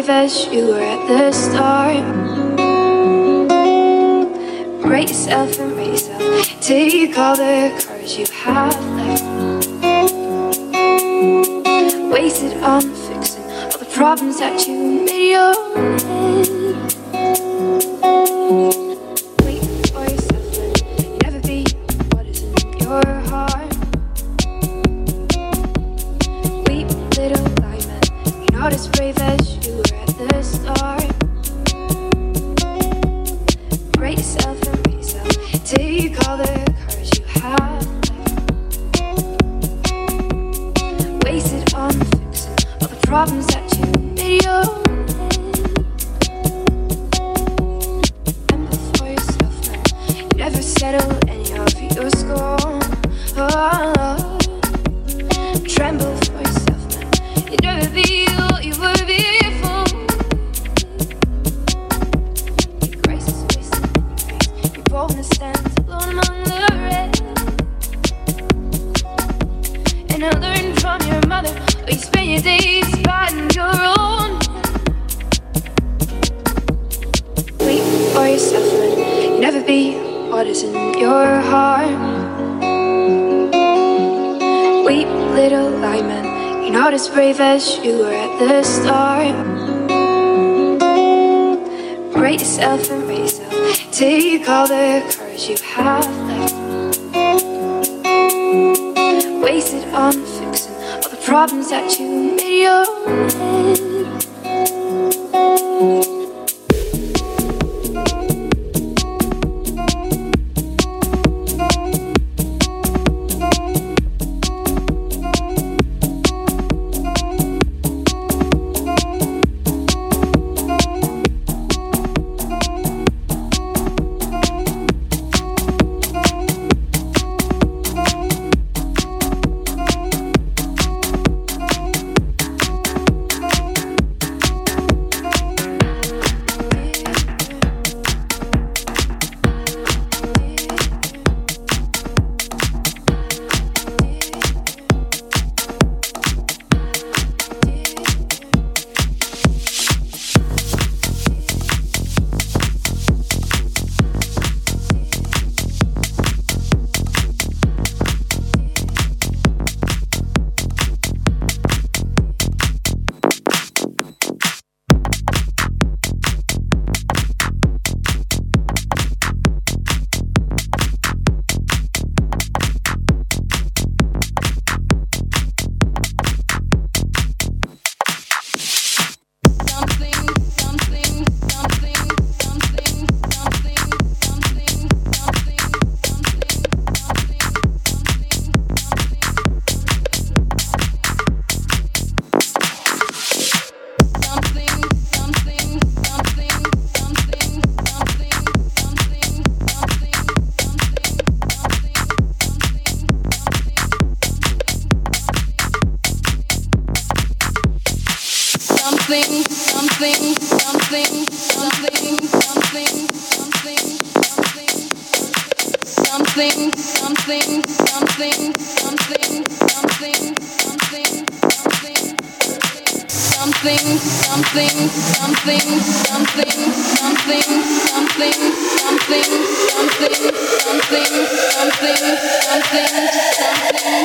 brave as you were at the start. Break yourself and raise up. Take all the courage you have left. Wasted on fixing all the problems that you made your own. something,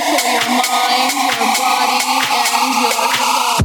for your mind, your body, and your soul.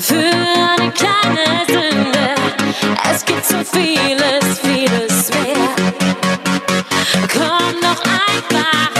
für eine kleine Sünde. Es gibt so vieles, vieles mehr. Komm doch einfach.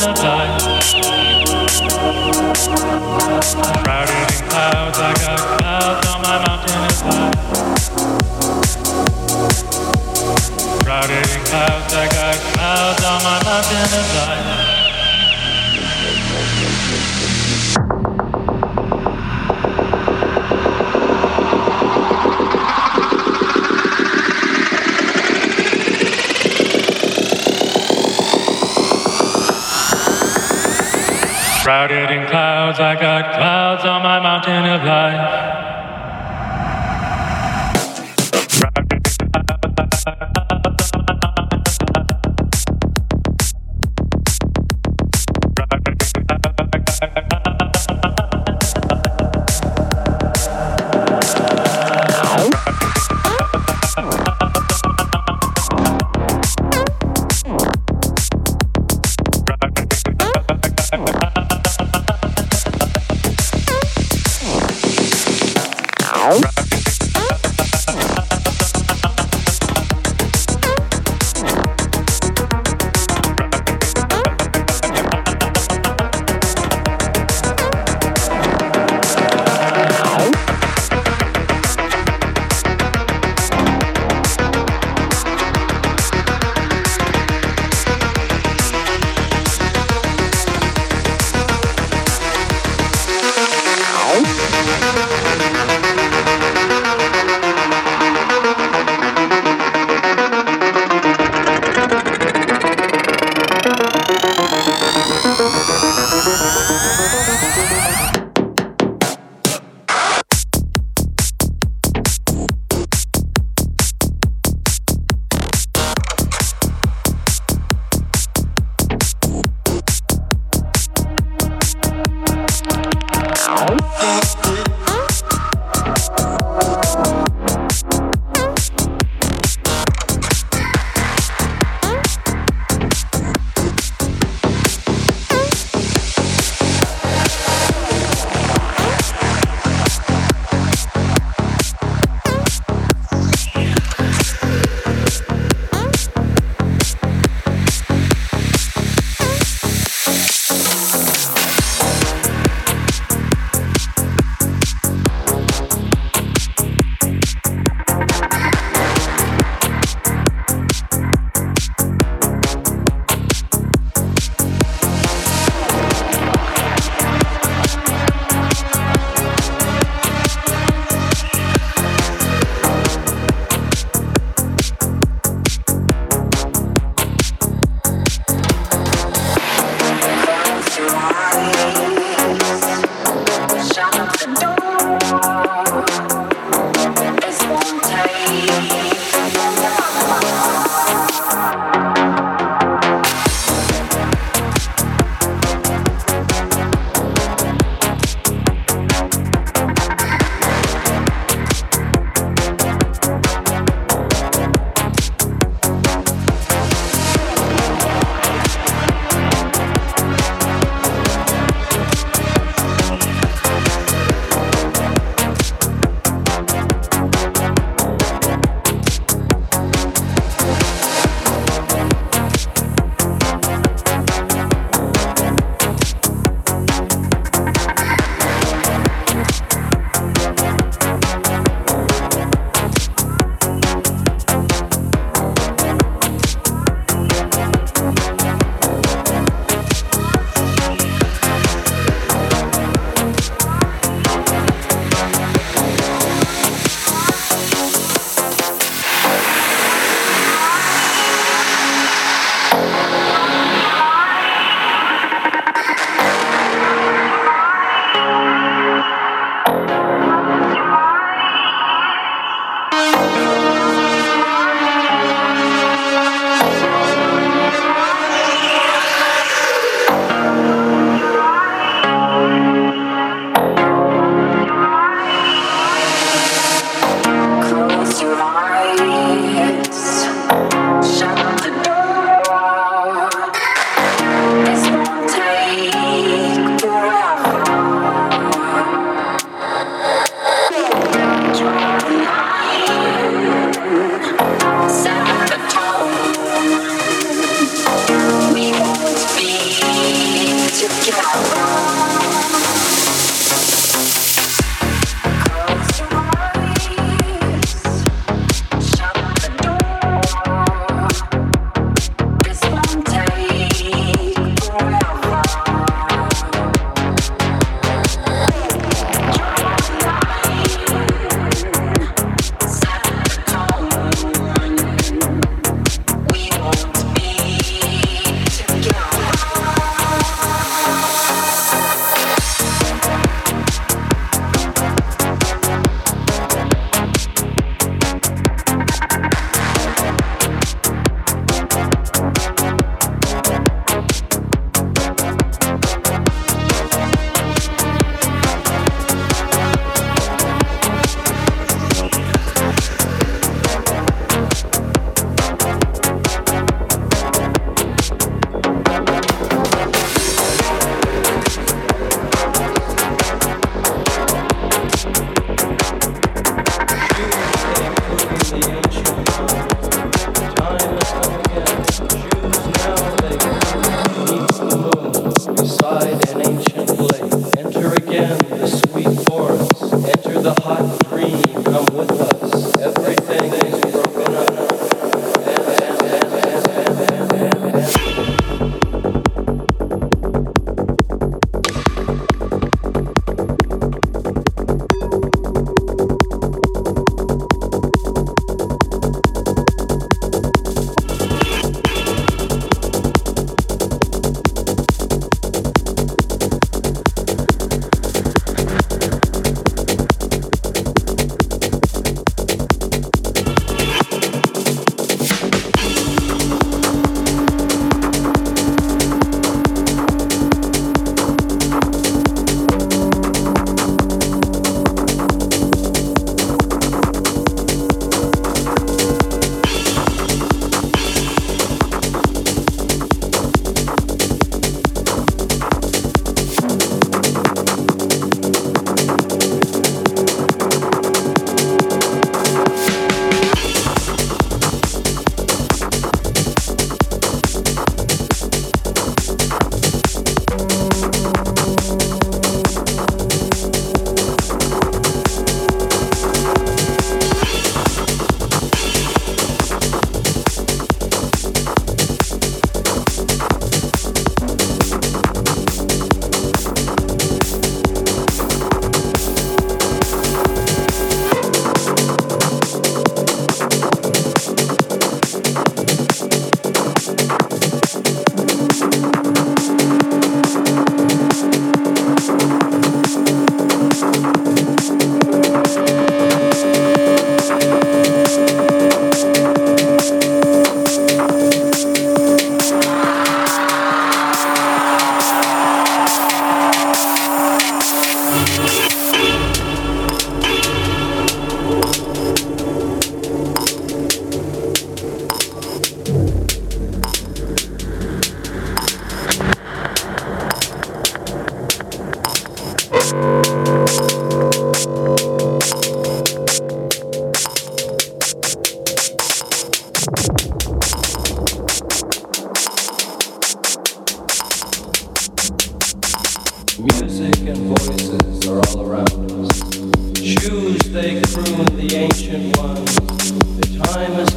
final time.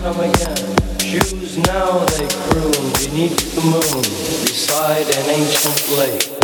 come again. Shoes now they croon beneath the moon beside an ancient lake.